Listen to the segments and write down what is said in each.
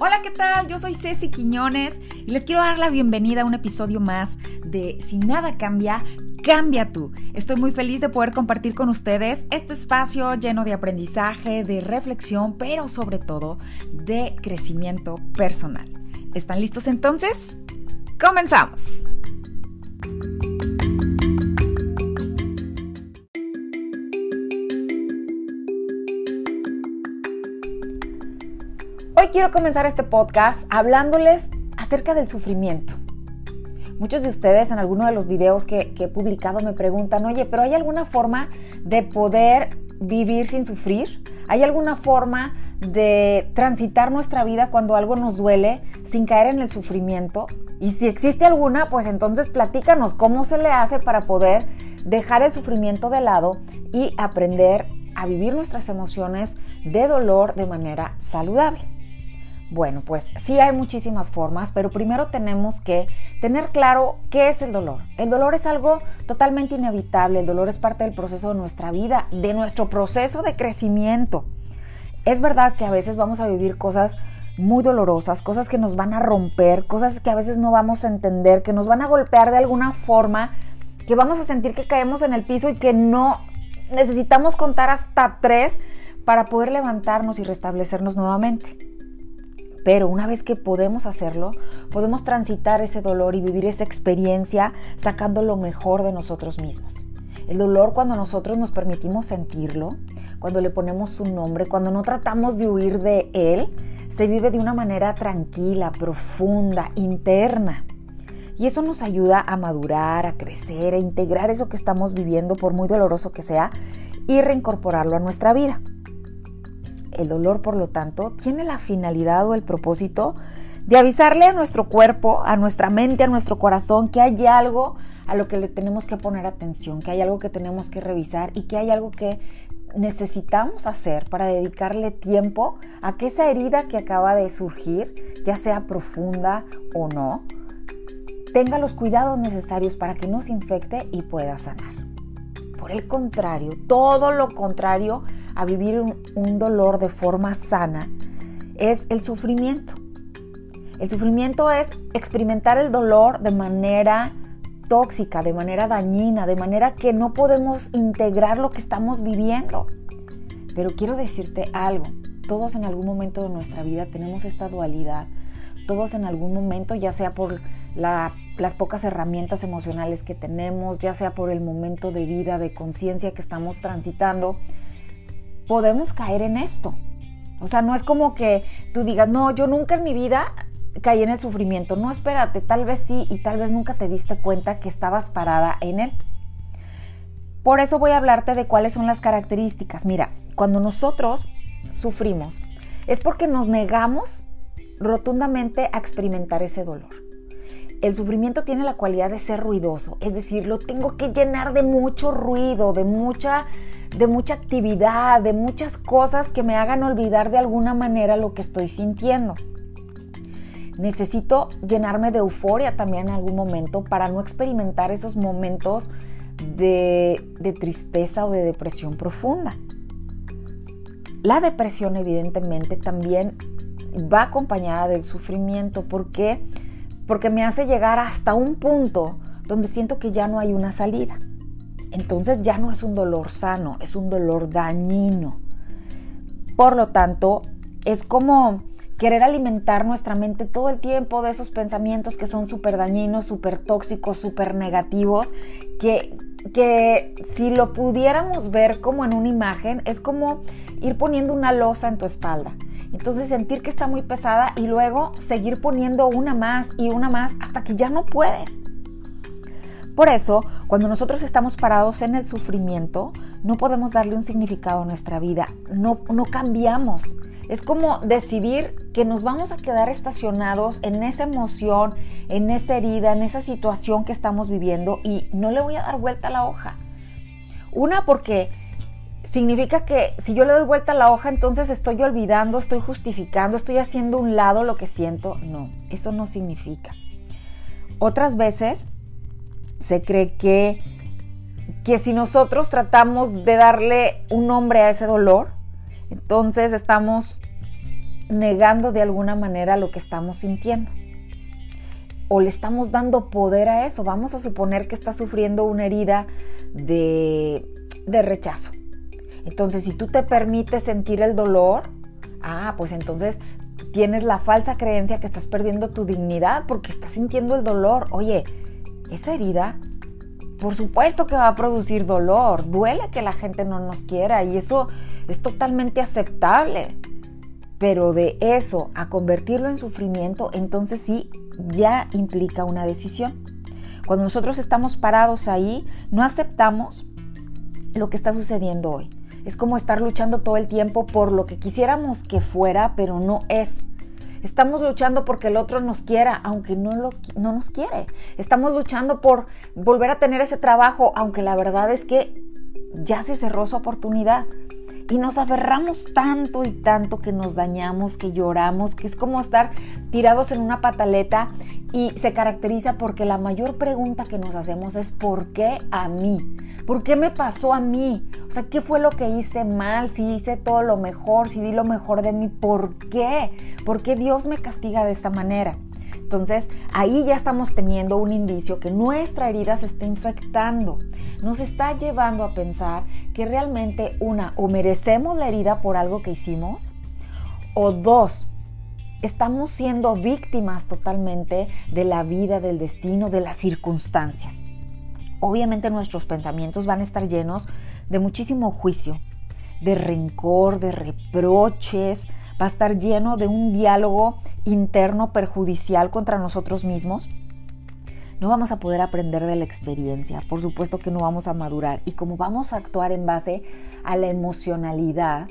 Hola, ¿qué tal? Yo soy Ceci Quiñones y les quiero dar la bienvenida a un episodio más de Si nada cambia, cambia tú. Estoy muy feliz de poder compartir con ustedes este espacio lleno de aprendizaje, de reflexión, pero sobre todo de crecimiento personal. ¿Están listos entonces? ¡Comenzamos! Quiero comenzar este podcast hablándoles acerca del sufrimiento. Muchos de ustedes en alguno de los videos que, he publicado me preguntan, oye, pero ¿hay alguna forma de poder vivir sin sufrir? ¿Hay alguna forma de transitar nuestra vida cuando algo nos duele sin caer en el sufrimiento? Y si existe alguna, pues entonces platícanos cómo se le hace para poder dejar el sufrimiento de lado y aprender a vivir nuestras emociones de dolor de manera saludable. Bueno, pues sí hay muchísimas formas, pero primero tenemos que tener claro qué es el dolor. El dolor es algo totalmente inevitable, el dolor es parte del proceso de nuestra vida, de nuestro proceso de crecimiento. Es verdad que a veces vamos a vivir cosas muy dolorosas, cosas que nos van a romper, cosas que a veces no vamos a entender, que nos van a golpear de alguna forma, que vamos a sentir que caemos en el piso y que no necesitamos contar hasta tres para poder levantarnos y restablecernos nuevamente. Pero una vez que podemos hacerlo, podemos transitar ese dolor y vivir esa experiencia sacando lo mejor de nosotros mismos. El dolor cuando nosotros nos permitimos sentirlo, cuando le ponemos su nombre, cuando no tratamos de huir de él, se vive de una manera tranquila, profunda, interna. Y eso nos ayuda a madurar, a crecer, a integrar eso que estamos viviendo, por muy doloroso que sea, y reincorporarlo a nuestra vida. El dolor, por lo tanto, tiene la finalidad o el propósito de avisarle a nuestro cuerpo, a nuestra mente, a nuestro corazón que hay algo a lo que le tenemos que poner atención, que hay algo que tenemos que revisar y que hay algo que necesitamos hacer para dedicarle tiempo a que esa herida que acaba de surgir, ya sea profunda o no, tenga los cuidados necesarios para que no se infecte y pueda sanar. Por el contrario, todo lo contrario a vivir un, dolor de forma sana es el sufrimiento. El sufrimiento es experimentar el dolor de manera tóxica, de manera dañina, de manera que no podemos integrar lo que estamos viviendo. Pero quiero decirte algo, todos en algún momento de nuestra vida tenemos esta dualidad, todos en algún momento, ya sea por las pocas herramientas emocionales que tenemos, ya sea por el momento de vida, de conciencia que estamos transitando, podemos caer en esto. O sea, no es como que tú digas, no, yo nunca en mi vida caí en el sufrimiento. No, espérate, tal vez sí y tal vez nunca te diste cuenta que estabas parada en él. Por eso voy a hablarte de cuáles son las características. Mira, cuando nosotros sufrimos es porque nos negamos rotundamente a experimentar ese dolor. El sufrimiento tiene la cualidad de ser ruidoso, es decir, lo tengo que llenar de mucho ruido, de mucha de mucha actividad, de muchas cosas que me hagan olvidar de alguna manera lo que estoy sintiendo. Necesito llenarme de euforia también en algún momento para no experimentar esos momentos de, de tristeza o de depresión profunda. La depresión evidentemente también va acompañada del sufrimiento. ¿Por qué? Porque me hace llegar hasta un punto donde siento que ya no hay una salida entonces ya no es un dolor sano, es un dolor dañino. Por lo tanto, es como querer alimentar nuestra mente todo el tiempo de esos pensamientos que son súper dañinos, súper tóxicos, súper negativos, que, que si lo pudiéramos ver como en una imagen, es como ir poniendo una losa en tu espalda. Entonces sentir que está muy pesada y luego seguir poniendo una más y una más hasta que ya no puedes. Por eso, cuando nosotros estamos parados en el sufrimiento, no podemos darle un significado a nuestra vida, no, no cambiamos. Es como decidir que nos vamos a quedar estacionados en esa emoción, en esa herida, en esa situación que estamos viviendo y no le voy a dar vuelta a la hoja. Una porque significa que si yo le doy vuelta a la hoja, entonces estoy olvidando, estoy justificando, estoy haciendo un lado lo que siento. No, eso no significa. Otras veces se cree que, que si nosotros tratamos de darle un nombre a ese dolor, entonces estamos negando de alguna manera lo que estamos sintiendo. O le estamos dando poder a eso. Vamos a suponer que está sufriendo una herida de, de rechazo. Entonces, si tú te permites sentir el dolor, ah, pues entonces tienes la falsa creencia que estás perdiendo tu dignidad porque estás sintiendo el dolor. Oye, esa herida, por supuesto que va a producir dolor. Duele que la gente no nos quiera y eso es totalmente aceptable. Pero de eso a convertirlo en sufrimiento, entonces sí, ya implica una decisión. Cuando nosotros estamos parados ahí, no aceptamos lo que está sucediendo hoy. Es como estar luchando todo el tiempo por lo que quisiéramos que fuera, pero no es. Estamos luchando porque el otro nos quiera, aunque no, lo, no nos quiere. Estamos luchando por volver a tener ese trabajo, aunque la verdad es que ya se cerró su oportunidad. Y nos aferramos tanto y tanto que nos dañamos, que lloramos, que es como estar tirados en una pataleta y se caracteriza porque la mayor pregunta que nos hacemos es ¿por qué a mí? ¿Por qué me pasó a mí? O sea, ¿qué fue lo que hice mal? Si hice todo lo mejor, si di lo mejor de mí, ¿por qué? ¿Por qué Dios me castiga de esta manera? Entonces, ahí ya estamos teniendo un indicio que nuestra herida se está infectando. Nos está llevando a pensar que realmente, una, o merecemos la herida por algo que hicimos, o dos, estamos siendo víctimas totalmente de la vida, del destino, de las circunstancias. Obviamente nuestros pensamientos van a estar llenos de muchísimo juicio, de rencor, de reproches, va a estar lleno de un diálogo interno perjudicial contra nosotros mismos. No vamos a poder aprender de la experiencia, por supuesto que no vamos a madurar y como vamos a actuar en base a la emocionalidad,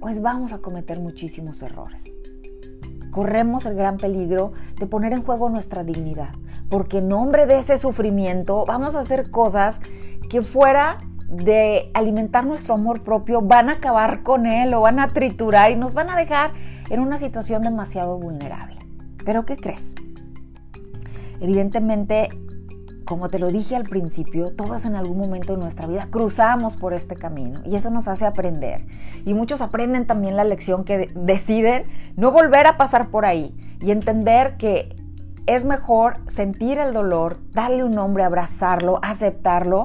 pues vamos a cometer muchísimos errores. Corremos el gran peligro de poner en juego nuestra dignidad, porque en nombre de ese sufrimiento vamos a hacer cosas que fuera de alimentar nuestro amor propio van a acabar con él o van a triturar y nos van a dejar en una situación demasiado vulnerable. Pero ¿qué crees? Evidentemente, como te lo dije al principio, todos en algún momento de nuestra vida cruzamos por este camino y eso nos hace aprender. Y muchos aprenden también la lección que deciden no volver a pasar por ahí y entender que es mejor sentir el dolor, darle un nombre, abrazarlo, aceptarlo,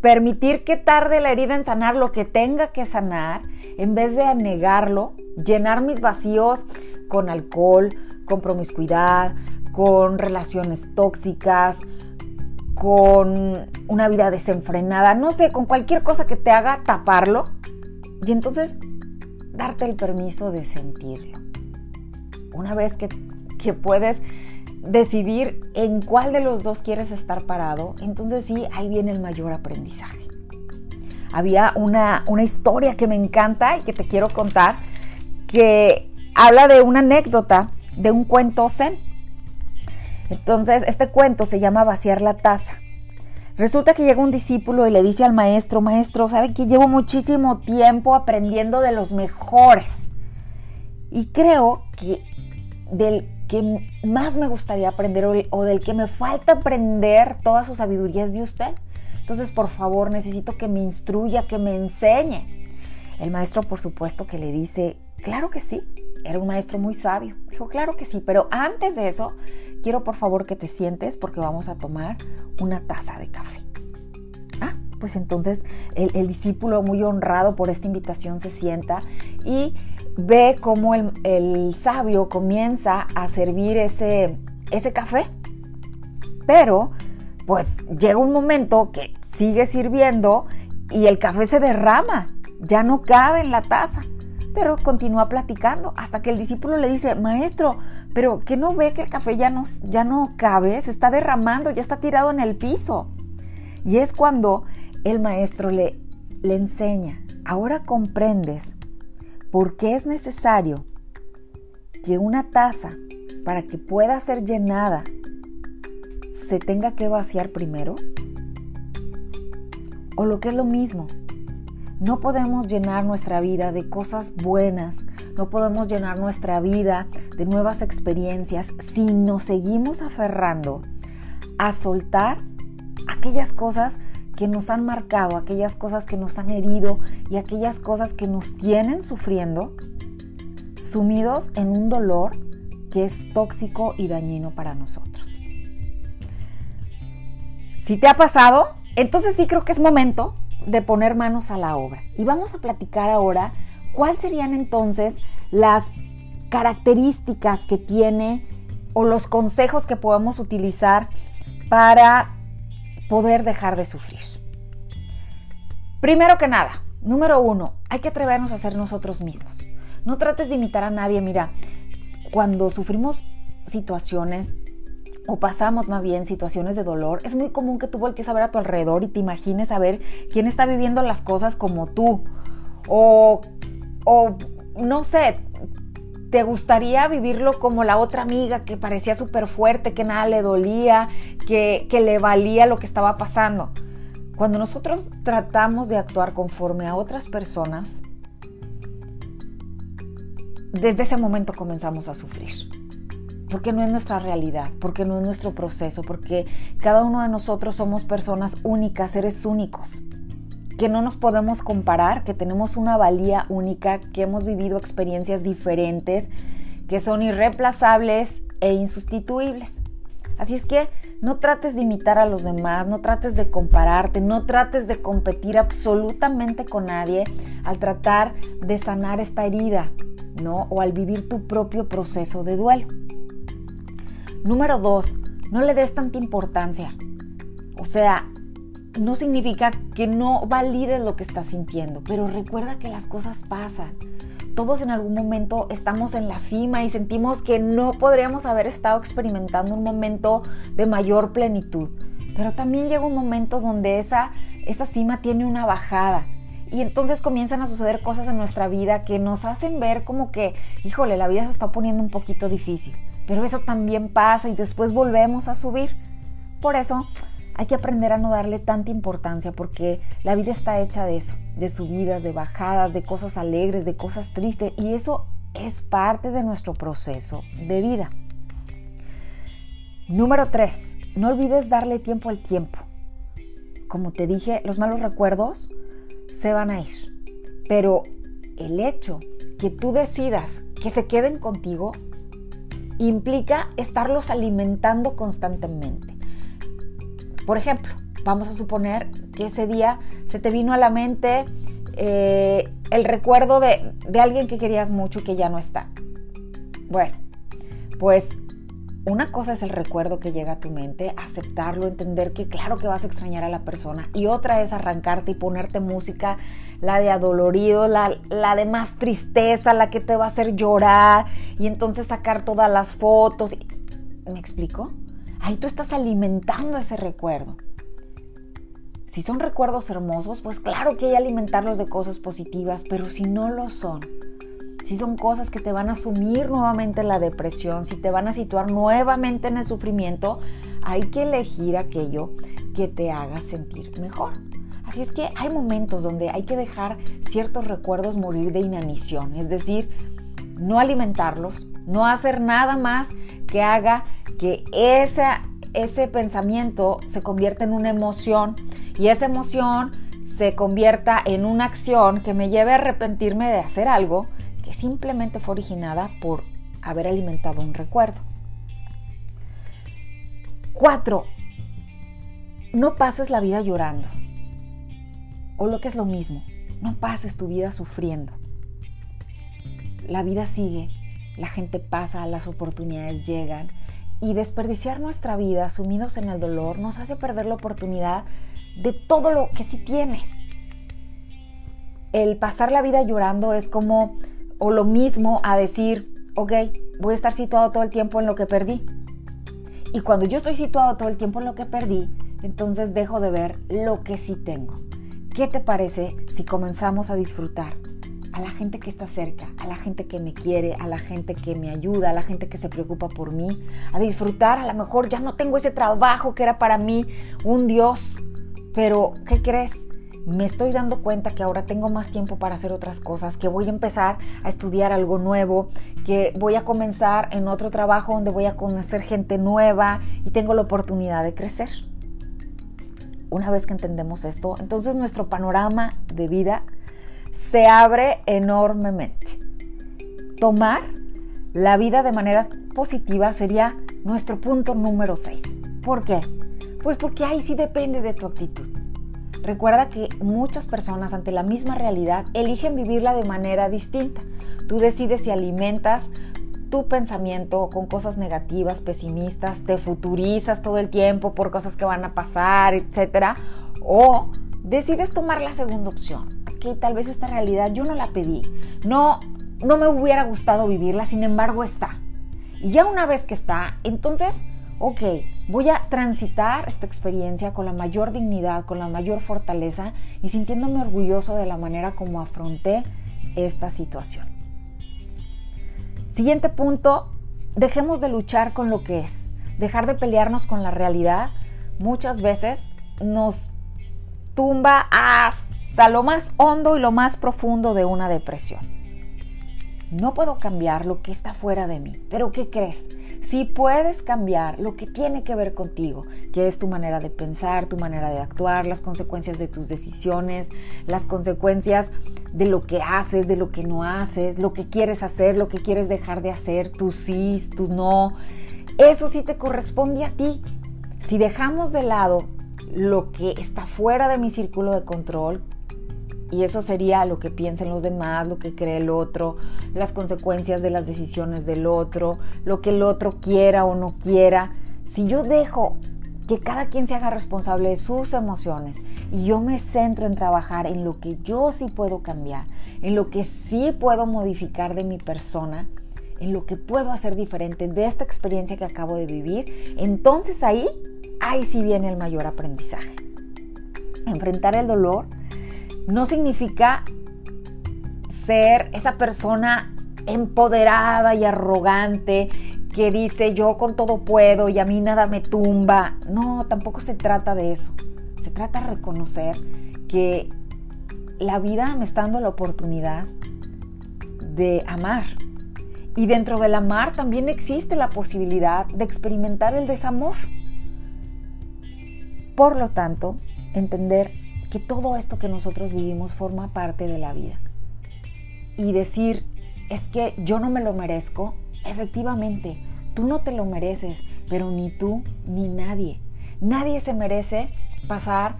permitir que tarde la herida en sanar lo que tenga que sanar, en vez de negarlo, llenar mis vacíos con alcohol, con promiscuidad, con relaciones tóxicas, con una vida desenfrenada, no sé, con cualquier cosa que te haga taparlo y entonces darte el permiso de sentirlo. Una vez que, que puedes decidir en cuál de los dos quieres estar parado, entonces sí, ahí viene el mayor aprendizaje. Había una, una historia que me encanta y que te quiero contar, que habla de una anécdota de un cuento zen. Entonces, este cuento se llama Vaciar la taza. Resulta que llega un discípulo y le dice al maestro, maestro, ¿sabe que llevo muchísimo tiempo aprendiendo de los mejores? Y creo que del que más me gustaría aprender o, del que me falta aprender toda su sabiduría es de usted. Entonces, por favor, necesito que me instruya, que me enseñe. El maestro, por supuesto, que le dice, claro que sí, era un maestro muy sabio. Dijo, claro que sí, pero antes de eso, quiero por favor que te sientes porque vamos a tomar una taza de café. Ah, pues entonces el, discípulo muy honrado por esta invitación se sienta y ve cómo el, sabio comienza a servir ese café. Pero, pues llega un momento que sigue sirviendo y el café se derrama, ya no cabe en la taza. Pero continúa platicando hasta que el discípulo le dice, maestro, pero ¿qué no ve que el café ya no, ya no cabe? Se está derramando, ya está tirado en el piso. Y es cuando el maestro le, le enseña, ahora comprendes ¿Por qué es necesario que una taza, para que pueda ser llenada, se tenga que vaciar primero? O lo que es lo mismo, no podemos llenar nuestra vida de cosas buenas, no podemos llenar nuestra vida de nuevas experiencias si nos seguimos aferrando a soltar aquellas cosas que nos han marcado, aquellas cosas que nos han herido y aquellas cosas que nos tienen sufriendo sumidos en un dolor que es tóxico y dañino para nosotros. Si te ha pasado, entonces sí creo que es momento de poner manos a la obra. Y vamos a platicar ahora cuáles serían entonces las características que tiene o los consejos que podemos utilizar para poder dejar de sufrir. Primero que nada, número uno, hay que atrevernos a ser nosotros mismos. No trates de imitar a nadie. Mira, cuando sufrimos situaciones o pasamos más bien situaciones de dolor, es muy común que tú voltees a ver a tu alrededor y te imagines a ver quién está viviendo las cosas como tú. O, o no sé, te gustaría vivirlo como la otra amiga que parecía súper fuerte, que nada le dolía, que, que le valía lo que estaba pasando. Cuando nosotros tratamos de actuar conforme a otras personas, desde ese momento comenzamos a sufrir. Porque no es nuestra realidad, porque no es nuestro proceso, porque cada uno de nosotros somos personas únicas, seres únicos, que no nos podemos comparar, que tenemos una valía única, que hemos vivido experiencias diferentes, que son irreemplazables e insustituibles. Así es que no trates de imitar a los demás, no trates de compararte, no trates de competir absolutamente con nadie al tratar de sanar esta herida, ¿no? O al vivir tu propio proceso de duelo. Número dos, no le des tanta importancia. O sea, no significa que no valides lo que estás sintiendo, pero recuerda que las cosas pasan. Todos en algún momento estamos en la cima y sentimos que no podríamos haber estado experimentando un momento de mayor plenitud. Pero también llega un momento donde esa, esa cima tiene una bajada y entonces comienzan a suceder cosas en nuestra vida que nos hacen ver como que, híjole, la vida se está poniendo un poquito difícil. Pero eso también pasa y después volvemos a subir. Por eso hay que aprender a no darle tanta importancia porque la vida está hecha de eso, de subidas, de bajadas, de cosas alegres, de cosas tristes y eso es parte de nuestro proceso de vida. Número 3. No olvides darle tiempo al tiempo. Como te dije, los malos recuerdos se van a ir. Pero el hecho que tú decidas que se queden contigo implica estarlos alimentando constantemente. Por ejemplo, vamos a suponer que ese día se te vino a la mente eh, el recuerdo de, alguien que querías mucho que ya no está. Bueno, pues una cosa es el recuerdo que llega a tu mente, aceptarlo, entender que claro que vas a extrañar a la persona. Y otra es arrancarte y ponerte música, la de adolorido, la, la de más tristeza, la que te va a hacer llorar. Y entonces sacar todas las fotos. ¿Me explico? Ahí tú estás alimentando ese recuerdo. Si son recuerdos hermosos, pues claro que hay que alimentarlos de cosas positivas, pero si no lo son, si son cosas que te van a sumir nuevamente en la depresión, si te van a situar nuevamente en el sufrimiento, hay que elegir aquello que te haga sentir mejor. Así es que hay momentos donde hay que dejar ciertos recuerdos morir de inanición, es decir, no alimentarlos, no hacer nada más que haga que ese pensamiento se convierta en una emoción y esa emoción se convierta en una acción que me lleve a arrepentirme de hacer algo simplemente fue originada por haber alimentado un recuerdo. 4. No pases la vida llorando. O lo que es lo mismo, no pases tu vida sufriendo. La vida sigue, la gente pasa, las oportunidades llegan y desperdiciar nuestra vida sumidos en el dolor nos hace perder la oportunidad de todo lo que sí tienes. El pasar la vida llorando es como o lo mismo a decir, ok, voy a estar situado todo el tiempo en lo que perdí. Y cuando yo estoy situado todo el tiempo en lo que perdí, entonces dejo de ver lo que sí tengo. ¿Qué te parece si comenzamos a disfrutar a la gente que está cerca, a la gente que me quiere, a la gente que me ayuda, a la gente que se preocupa por mí, a disfrutar, a lo mejor ya no tengo ese trabajo que era para mí un Dios, pero ¿qué crees? Me estoy dando cuenta que ahora tengo más tiempo para hacer otras cosas, que voy a empezar a estudiar algo nuevo, que voy a comenzar en otro trabajo donde voy a conocer gente nueva y tengo la oportunidad de crecer. Una vez que entendemos esto, entonces nuestro panorama de vida se abre enormemente. tomar la vida de manera positiva sería nuestro punto número 6. ¿Por qué? Pues porque ahí sí depende de tu actitud. Recuerda que muchas personas ante la misma realidad eligen vivirla de manera distinta. Tú decides si alimentas tu pensamiento con cosas negativas, pesimistas, te futurizas todo el tiempo por cosas que van a pasar, etc. O decides tomar la segunda opción. Que tal vez esta realidad yo no la pedí. No, no me hubiera gustado vivirla, sin embargo está. Y ya una vez que está, entonces, ok, voy a transitar esta experiencia con la mayor dignidad, con la mayor fortaleza y sintiéndome orgulloso de la manera como afronté esta situación. Siguiente punto, dejemos de luchar con lo que es, dejar de pelearnos con la realidad. Muchas veces nos tumba hasta lo más hondo y lo más profundo de una depresión. No puedo cambiar lo que está fuera de mí, pero ¿qué crees? Si puedes cambiar lo que tiene que ver contigo, que es tu manera de pensar, tu manera de actuar, las consecuencias de tus decisiones, las consecuencias de lo que haces, de lo que no haces, lo que quieres hacer, lo que quieres dejar de hacer, tus sí, tus no, eso sí te corresponde a ti. Si dejamos de lado lo que está fuera de mi círculo de control, y eso sería lo que piensen los demás, lo que cree el otro, las consecuencias de las decisiones del otro, lo que el otro quiera o no quiera. Si yo dejo que cada quien se haga responsable de sus emociones y yo me centro en trabajar en lo que yo sí puedo cambiar, en lo que sí puedo modificar de mi persona, en lo que puedo hacer diferente de esta experiencia que acabo de vivir, entonces ahí, ahí sí viene el mayor aprendizaje. Enfrentar el dolor no significa ser esa persona empoderada y arrogante que dice yo con todo puedo y a mí nada me tumba. No, tampoco se trata de eso. Se trata de reconocer que la vida me está dando la oportunidad de amar. Y dentro del amar también existe la posibilidad de experimentar el desamor. Por lo tanto, entender que todo esto que nosotros vivimos forma parte de la vida. Y decir, es que yo no me lo merezco, efectivamente, tú no te lo mereces, pero ni tú ni nadie. Nadie se merece pasar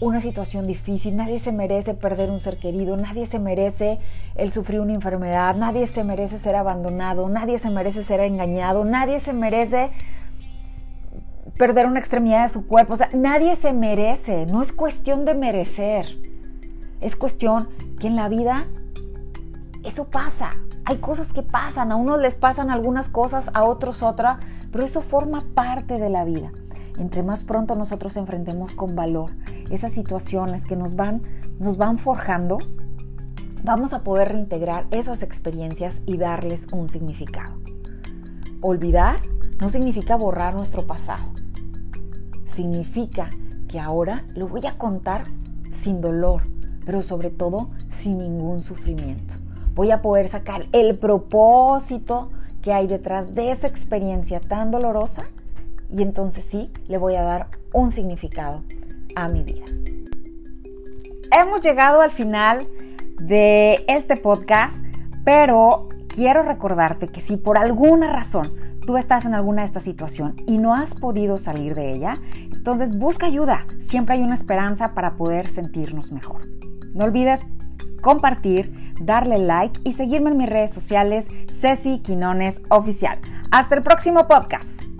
una situación difícil, nadie se merece perder un ser querido, nadie se merece el sufrir una enfermedad, nadie se merece ser abandonado, nadie se merece ser engañado, nadie se merece perder una extremidad de su cuerpo. O sea, nadie se merece. No es cuestión de merecer. Es cuestión que en la vida eso pasa. Hay cosas que pasan. A unos les pasan algunas cosas, a otros otra. Pero eso forma parte de la vida. Entre más pronto nosotros enfrentemos con valor esas situaciones que nos van, nos van forjando, vamos a poder reintegrar esas experiencias y darles un significado. Olvidar no significa borrar nuestro pasado significa que ahora lo voy a contar sin dolor, pero sobre todo sin ningún sufrimiento. Voy a poder sacar el propósito que hay detrás de esa experiencia tan dolorosa y entonces sí le voy a dar un significado a mi vida. Hemos llegado al final de este podcast, pero quiero recordarte que si por alguna razón tú estás en alguna de estas situaciones y no has podido salir de ella, entonces busca ayuda. Siempre hay una esperanza para poder sentirnos mejor. No olvides compartir, darle like y seguirme en mis redes sociales Ceci Quinones Oficial. Hasta el próximo podcast.